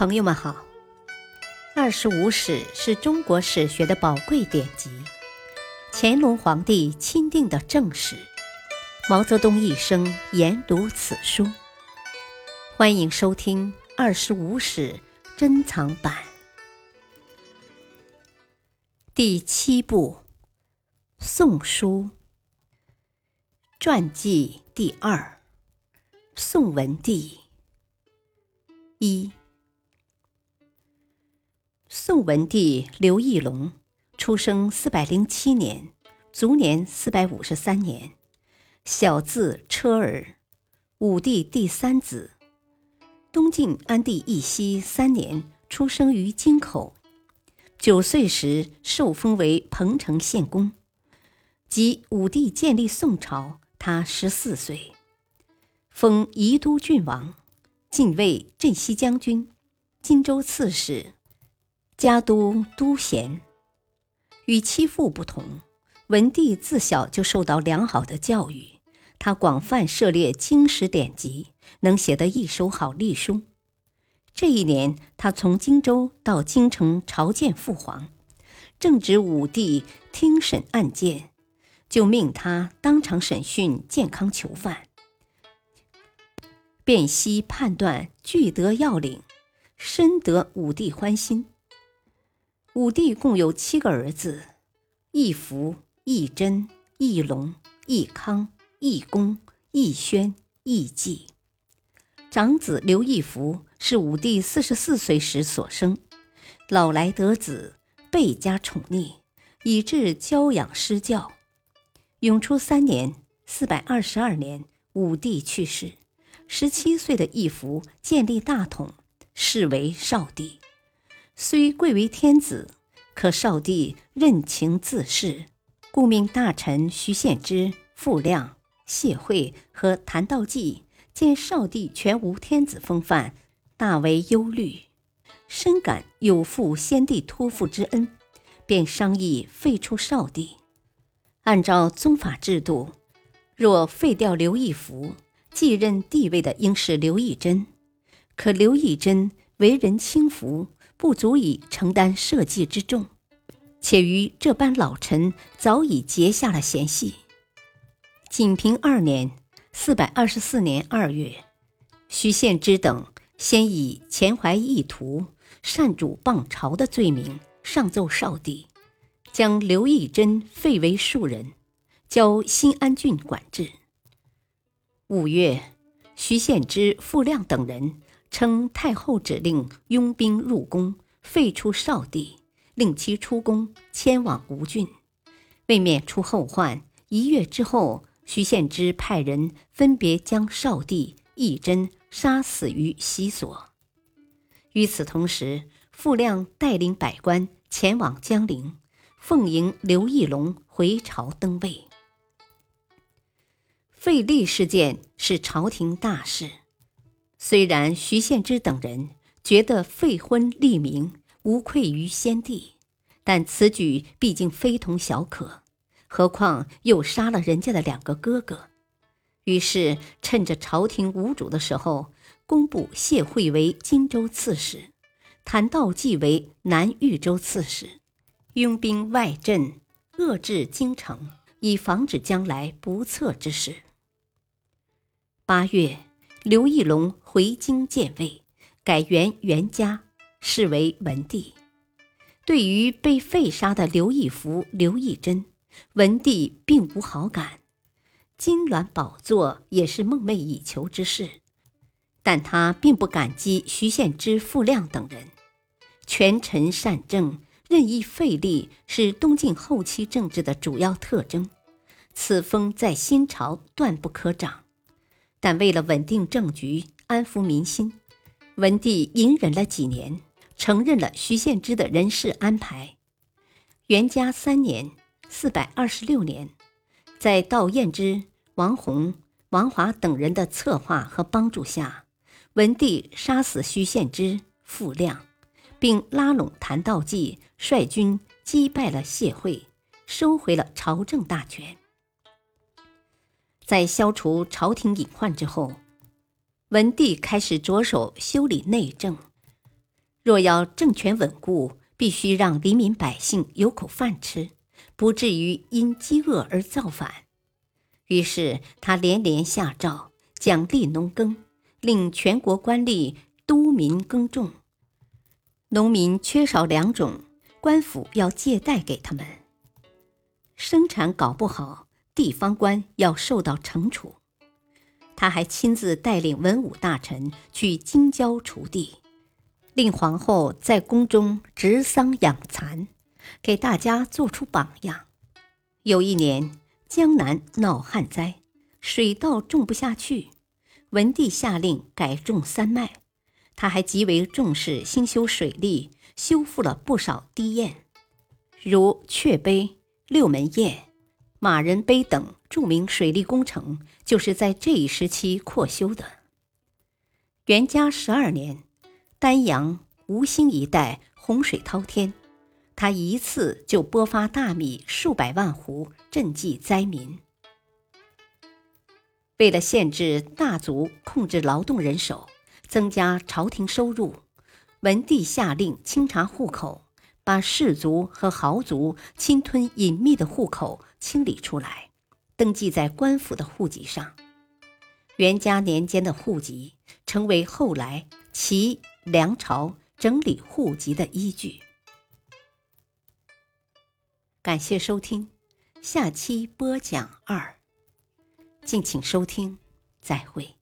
朋友们好，《二十五史》是中国史学的宝贵典籍，乾隆皇帝钦定的正史，毛泽东一生研读此书。欢迎收听《二十五史》珍藏版第七部《宋书》传记第二：宋文帝一。宋文帝刘义隆出生四百零七年，卒年四百五十三年，小字车儿，武帝第三子。东晋安帝义熙三年出生于京口，九岁时受封为彭城县公。即武帝建立宋朝，他十四岁，封宜都郡王，进位镇西将军，荆州刺史。家都都贤，与其父不同，文帝自小就受到良好的教育。他广泛涉猎经史典籍，能写得一手好隶书。这一年，他从荆州到京城朝见父皇，正值武帝听审案件，就命他当场审讯健康囚犯，辨析判断，具得要领，深得武帝欢心。武帝共有七个儿子：义福、义真、义隆、义康、义公、义宣、义季。长子刘义福是武帝四十四岁时所生，老来得子，倍加宠溺，以致娇养失教。永初三年（四百二十二年），武帝去世，十七岁的义福建立大统，是为少帝。虽贵为天子，可少帝任情自恃，故命大臣徐献之、傅亮、谢惠和谭道济见少帝全无天子风范，大为忧虑，深感有负先帝托付之恩，便商议废除少帝。按照宗法制度，若废掉刘义福，继任帝位的应是刘义珍，可刘义珍为人轻浮。不足以承担社稷之重，且与这般老臣早已结下了嫌隙。景平二年（四百二十四年二月），徐献之等先以前怀意图、擅主谤朝的罪名上奏少帝，将刘义珍废为庶人，交新安郡管制。五月，徐献之、傅亮等人。称太后指令拥兵入宫，废除少帝，令其出宫迁往吴郡。为免出后患，一月之后，徐献之派人分别将少帝、义真杀死于西所。与此同时，傅亮带领百官前往江陵，奉迎刘义隆回朝登位。废立事件是朝廷大事。虽然徐献之等人觉得废婚立名无愧于先帝，但此举毕竟非同小可，何况又杀了人家的两个哥哥。于是趁着朝廷无主的时候，公布谢惠为荆州刺史，谭道济为南豫州刺史，拥兵外镇，遏制京城，以防止将来不测之事。八月。刘义隆回京建位，改元元嘉，是为文帝。对于被废杀的刘义福、刘义珍，文帝并无好感。金銮宝座也是梦寐以求之事，但他并不感激徐献之、傅亮等人。权臣善政、任意废立是东晋后期政治的主要特征，此风在新朝断不可长。但为了稳定政局、安抚民心，文帝隐忍了几年，承认了徐献之的人事安排。元嘉三年（四百二十六年），在道彦之、王弘、王华等人的策划和帮助下，文帝杀死徐献之、傅亮，并拉拢谭道济，率军击败了谢惠，收回了朝政大权。在消除朝廷隐患之后，文帝开始着手修理内政，若要政权稳固，必须让黎民百姓有口饭吃，不至于因饥饿而造反。于是他连连下诏，奖励农耕，令全国官吏督民耕种。农民缺少两种，官府要借贷给他们。生产搞不好，地方官要受到惩处。他还亲自带领文武大臣去京郊锄地。令皇后在宫中植桑养蚕，给大家做出榜样。有一年，江南闹旱灾，水稻种不下去，文帝下令改种三麦。他还极为重视兴修水利，修复了不少堤堰，如阙碑、六门堰、马仁碑等著名水利工程，就是在这一时期扩修的。元嘉十二年。丹阳、吴兴一带洪水滔天，他一次就拨发大米数百万斛赈济灾民。为了限制大族控制劳动人手，增加朝廷收入，文帝下令清查户口，把士族和豪族侵吞隐秘的户口清理出来，登记在官府的户籍上。元嘉年间的户籍成为后来齐。梁朝整理户籍的依据。感谢收听，下期播讲二。敬请收听，再会。